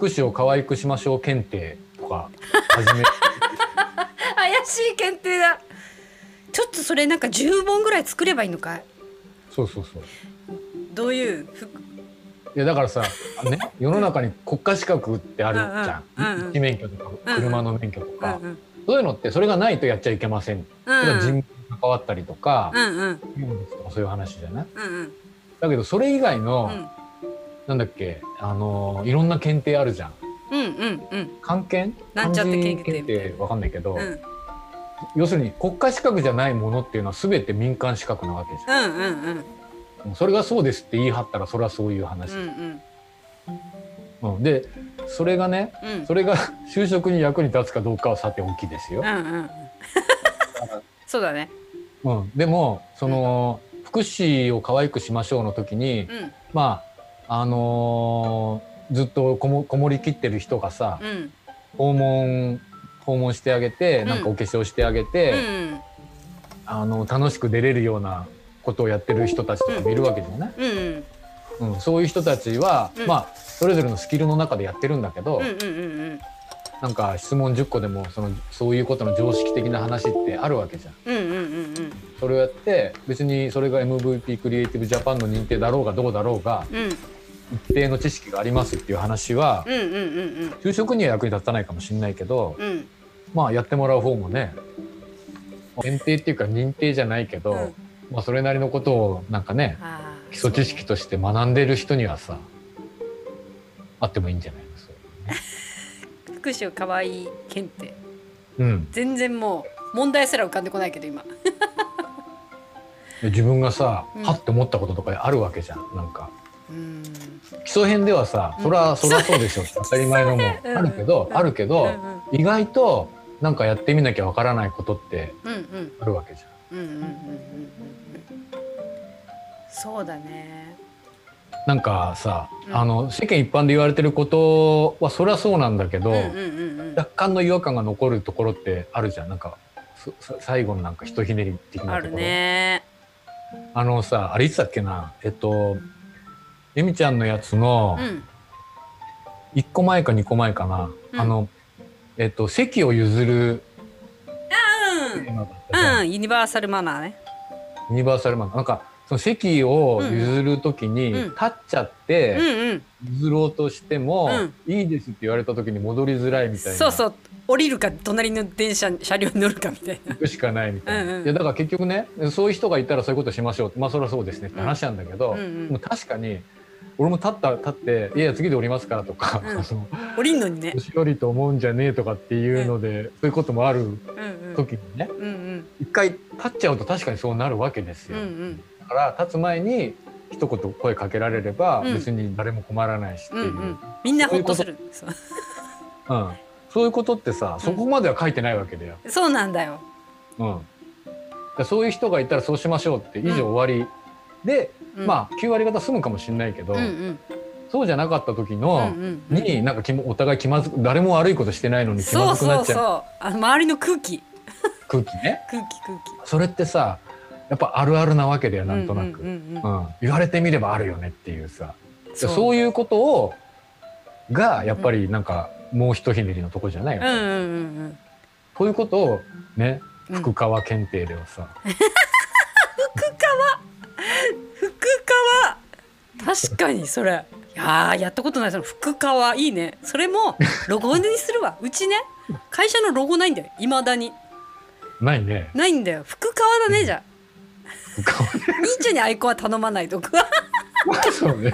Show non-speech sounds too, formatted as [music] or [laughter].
福祉を可愛くしましょう検定とか始め [laughs] 怪しい検定だ。ちょっとそれなんか10本ぐらい作ればいいのかい？そうそうそう。どういう？ふいやだからさね？世の中に国家資格ってあるじゃうんうんうんうん。ん一免許とかうん車の免許とうんかうん。そういうのってそれがないとやっちゃいけませんそれは人権に関わったりとかうんうん。そういう話じゃない？うんうん。だけどそれ以外うのんなんだっけ？あのいろんな検定あるじゃん。うんうんうん。漢検？なんちゃって漢検定。検定わかんないけどうん。要するに国家資格じゃないものっていうのは全て民間資格なわけじゃうんうんうん。んそれがそうですって言い張ったらそれはそういう話。うんうん。うん、でそれがねうん。それが [laughs] 就職に役に立つかどうかはさておきですよ。うん。うん。そうだね。うん、でもその福祉を可愛くしましょうの時にうん。まああのーずっとこもこもりきってる人がさうん。訪問訪問してあげてうん。なんかお化粧してあげうて、ん。あの楽しく出れるようなことをやってる人たちとかもいるわけじゃない、うんうんそういう人たちは、うん。まあそれぞれのスキルの中でやってるんだけど、なんか質問10個でもそのそういうことの常識的な話ってあるわけじゃん。うんうんうんうん。それをやって別にそれが MVP クリエイティブジャパンの認定だろうがどうだろうがうん一定の知識がありますっていう話はうんうんうん就職には役に立たないかもしれないけどうん。うんまあやってもらう方もね検定っていうか認定じゃないけど、うん。まあそれなりのことをなんかね基礎知識として学んでる人にはさあってもいいんじゃないのそう福祉を可愛い検定。うん、全然もう問題すら浮かんでこないけど今。で自分がさ、うん。はって思ったこととかあるわけじゃんなんか。うん基礎編ではさ、うん。そらそらそうでしょ。っ [laughs] て当たり前のもうんあるけど、うん。あるけど、うん意外となんかやってみなきゃわからないことってうんうん。あるわけじゃん。うんうんうんうんうんうん。そうだね。なんかさ、うん。あの世間一般で言われてることはそりゃそうなんだけど、うんうんうんうん。若干の違和感が残るところってあるじゃん。なんか最後のなんかひとひねり的なあるところ。ね。あのさあれいつだっけな？えっとゆみちゃんのやつのうん。1個前か2個前かな、うん。あのえっと席を譲るうん。ユニバーサルマナーね。ユニバーサルマンなんかその席を譲る時にうん立っちゃっうんてうん。譲ろうとしてもうん。いいですって言われた時に戻りづらいみたいな。そうそう。降りるか隣の電車車両に乗るかみたいな。行くしかないみたいな、うんうん。いやだから結局ねそういう人がいたらそういうことしましょう。まあそれはそうですねって話なんだけど、うんうん確かに俺も立った立って「いや次で降りますから」とか、うん。降りんのにね。年寄りと思うんじゃねえとかっていうので、そういうこともあるうんうん。時にねうんうん。一回立っちゃうと確かにそうなるわけですよ。うんうん。だから立つ前に一言声かけられればうん。別に誰も困らないしっていう、うんうん。みんなほっとする。そう [laughs] うん。そういうことってさそこまでは書いてないわけだよ。そうなんだよ。うん、でそういう人がいたらそうしましょうって以上終わり、で、うん。まあ9割方済むかもしれないけど、うんうん。そうじゃなかった時うんの、うんうん。になんかお互い気まずく誰も悪いことしてないのに気そうそう。まずくなっちゃう。そうあの周りの空気。空気ね。[laughs] 空気空気。それってさやっぱあるあるなわけだよなんとなく、ううん。言われてみればあるよねっていうさ。でそうそういうことをがやっぱりなんかもうひとひねりのとこじゃないよ、うんうんうんうん。そういうことをねうん。福川検定ではさ、[laughs] 確かにそれ。いやーやったことない。その福川いいね。それもロゴにするわ。[laughs] うちね会社のロゴないんだよ。いまだに。ないね。ないんだよ。福川だねじゃあ。[laughs] 兄ちゃんにアイコンは頼まないとか。そうね